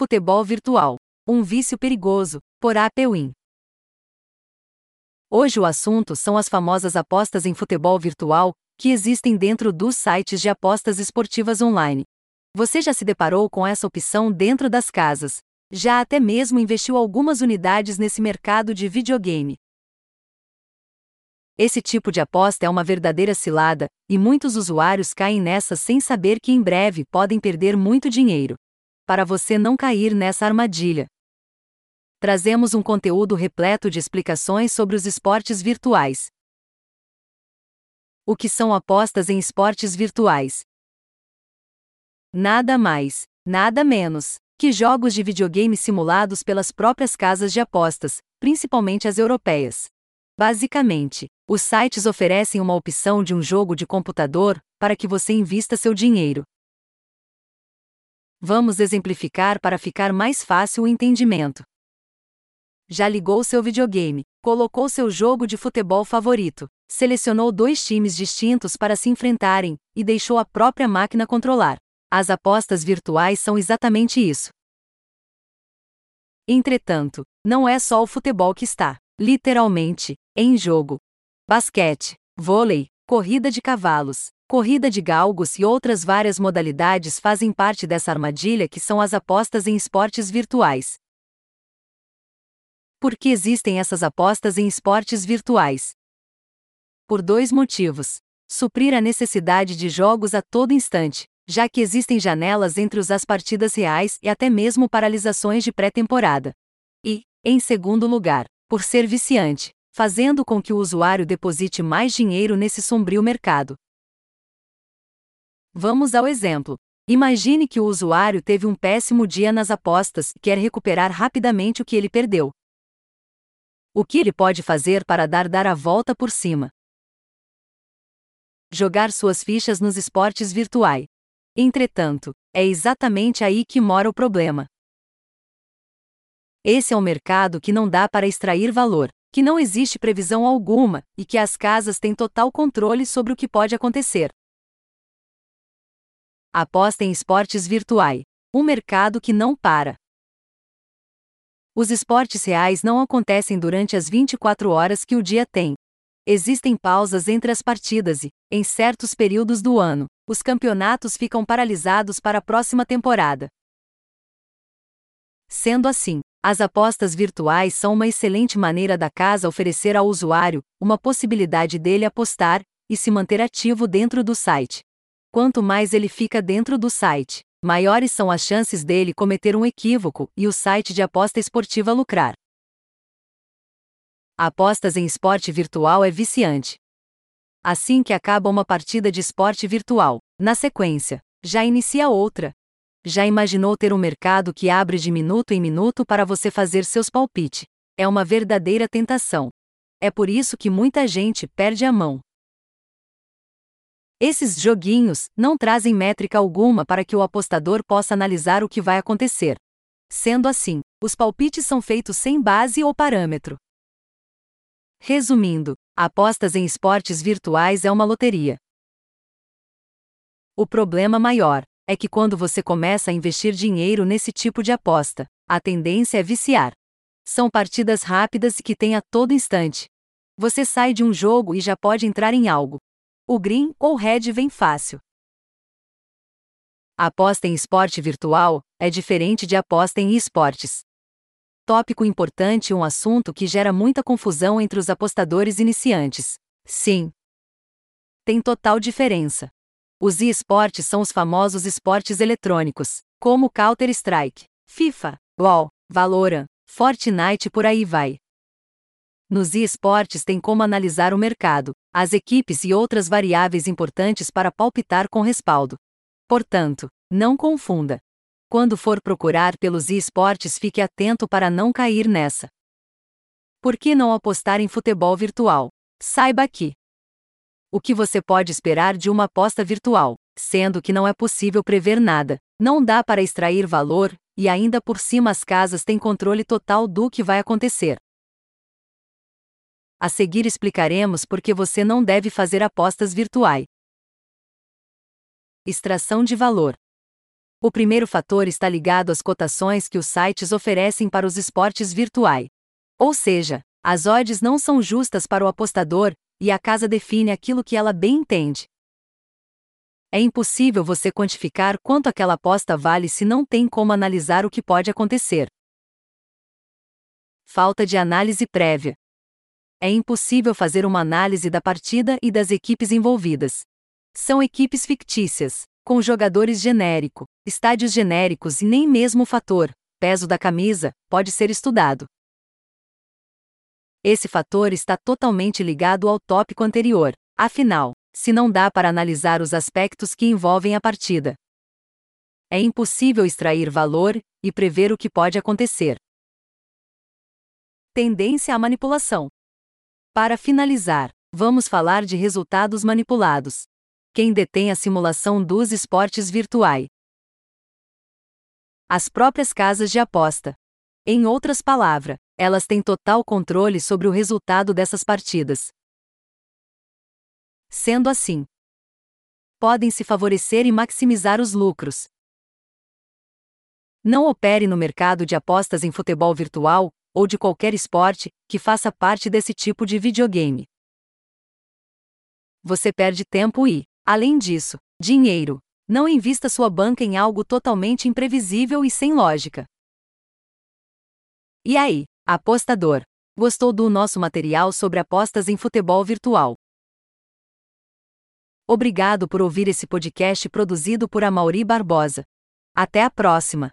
Futebol virtual. Um vício perigoso, por Apewin. Hoje o assunto são as famosas apostas em futebol virtual, que existem dentro dos sites de apostas esportivas online. Você já se deparou com essa opção dentro das casas? Já até mesmo investiu algumas unidades nesse mercado de videogame. Esse tipo de aposta é uma verdadeira cilada, e muitos usuários caem nessa sem saber que em breve podem perder muito dinheiro. Para você não cair nessa armadilha, trazemos um conteúdo repleto de explicações sobre os esportes virtuais. O que são apostas em esportes virtuais? Nada mais, nada menos, que jogos de videogame simulados pelas próprias casas de apostas, principalmente as europeias. Basicamente, os sites oferecem uma opção de um jogo de computador para que você invista seu dinheiro. Vamos exemplificar para ficar mais fácil o entendimento já ligou seu videogame, colocou seu jogo de futebol favorito, selecionou dois times distintos para se enfrentarem e deixou a própria máquina controlar. As apostas virtuais são exatamente isso. Entretanto, não é só o futebol que está, literalmente, em jogo. Basquete, vôlei, corrida de cavalos, corrida de galgos e outras várias modalidades fazem parte dessa armadilha que são as apostas em esportes virtuais. Por que existem essas apostas em esportes virtuais? Por dois motivos. Suprir a necessidade de jogos a todo instante, já que existem janelas entre os as partidas reais e até mesmo paralisações de pré-temporada. E, em segundo lugar, por ser viciante, fazendo com que o usuário deposite mais dinheiro nesse sombrio mercado. Vamos ao exemplo. Imagine que o usuário teve um péssimo dia nas apostas e quer recuperar rapidamente o que ele perdeu. O que ele pode fazer para dar dar a volta por cima? Jogar suas fichas nos esportes virtuais. Entretanto, é exatamente aí que mora o problema. Esse é um mercado que não dá para extrair valor, que não existe previsão alguma e que as casas têm total controle sobre o que pode acontecer. Aposta em esportes virtuais. Um mercado que não para. Os esportes reais não acontecem durante as 24 horas que o dia tem. Existem pausas entre as partidas e, em certos períodos do ano, os campeonatos ficam paralisados para a próxima temporada. Sendo assim, as apostas virtuais são uma excelente maneira da casa oferecer ao usuário uma possibilidade dele apostar e se manter ativo dentro do site. Quanto mais ele fica dentro do site, maiores são as chances dele cometer um equívoco e o site de aposta esportiva lucrar. Apostas em esporte virtual é viciante. Assim que acaba uma partida de esporte virtual, na sequência, já inicia outra. Já imaginou ter um mercado que abre de minuto em minuto para você fazer seus palpites? É uma verdadeira tentação. É por isso que muita gente perde a mão. Esses joguinhos não trazem métrica alguma para que o apostador possa analisar o que vai acontecer. Sendo assim, os palpites são feitos sem base ou parâmetro. Resumindo, apostas em esportes virtuais é uma loteria. O problema maior é que quando você começa a investir dinheiro nesse tipo de aposta, a tendência é viciar. São partidas rápidas e que tem a todo instante. Você sai de um jogo e já pode entrar em algo, o green ou red vem fácil. Aposta em esporte virtual é diferente de aposta em esportes. Tópico importante e um assunto que gera muita confusão entre os apostadores iniciantes. Sim. Tem total diferença. Os esportes são os famosos esportes eletrônicos, como Counter-Strike, FIFA, LoL, Valorant, Fortnite e por aí vai. Nos esportes tem como analisar o mercado, as equipes e outras variáveis importantes para palpitar com respaldo. Portanto, não confunda. Quando for procurar pelos esportes, fique atento para não cair nessa. Por que não apostar em futebol virtual? Saiba que o que você pode esperar de uma aposta virtual, sendo que não é possível prever nada, não dá para extrair valor, e ainda por cima as casas têm controle total do que vai acontecer. A seguir explicaremos por que você não deve fazer apostas virtuais. Extração de valor. O primeiro fator está ligado às cotações que os sites oferecem para os esportes virtuais. Ou seja, as odds não são justas para o apostador, e a casa define aquilo que ela bem entende. É impossível você quantificar quanto aquela aposta vale se não tem como analisar o que pode acontecer. Falta de análise prévia. É impossível fazer uma análise da partida e das equipes envolvidas. São equipes fictícias, com jogadores genérico, estádios genéricos e nem mesmo o fator, peso da camisa, pode ser estudado. Esse fator está totalmente ligado ao tópico anterior. Afinal, se não dá para analisar os aspectos que envolvem a partida, é impossível extrair valor e prever o que pode acontecer. Tendência à manipulação. Para finalizar, vamos falar de resultados manipulados. Quem detém a simulação dos esportes virtuais? As próprias casas de aposta. Em outras palavras, elas têm total controle sobre o resultado dessas partidas. Sendo assim, podem se favorecer e maximizar os lucros. Não opere no mercado de apostas em futebol virtual ou de qualquer esporte que faça parte desse tipo de videogame. Você perde tempo e, além disso, dinheiro. Não invista sua banca em algo totalmente imprevisível e sem lógica. E aí, apostador? Gostou do nosso material sobre apostas em futebol virtual? Obrigado por ouvir esse podcast produzido por Amauri Barbosa. Até a próxima!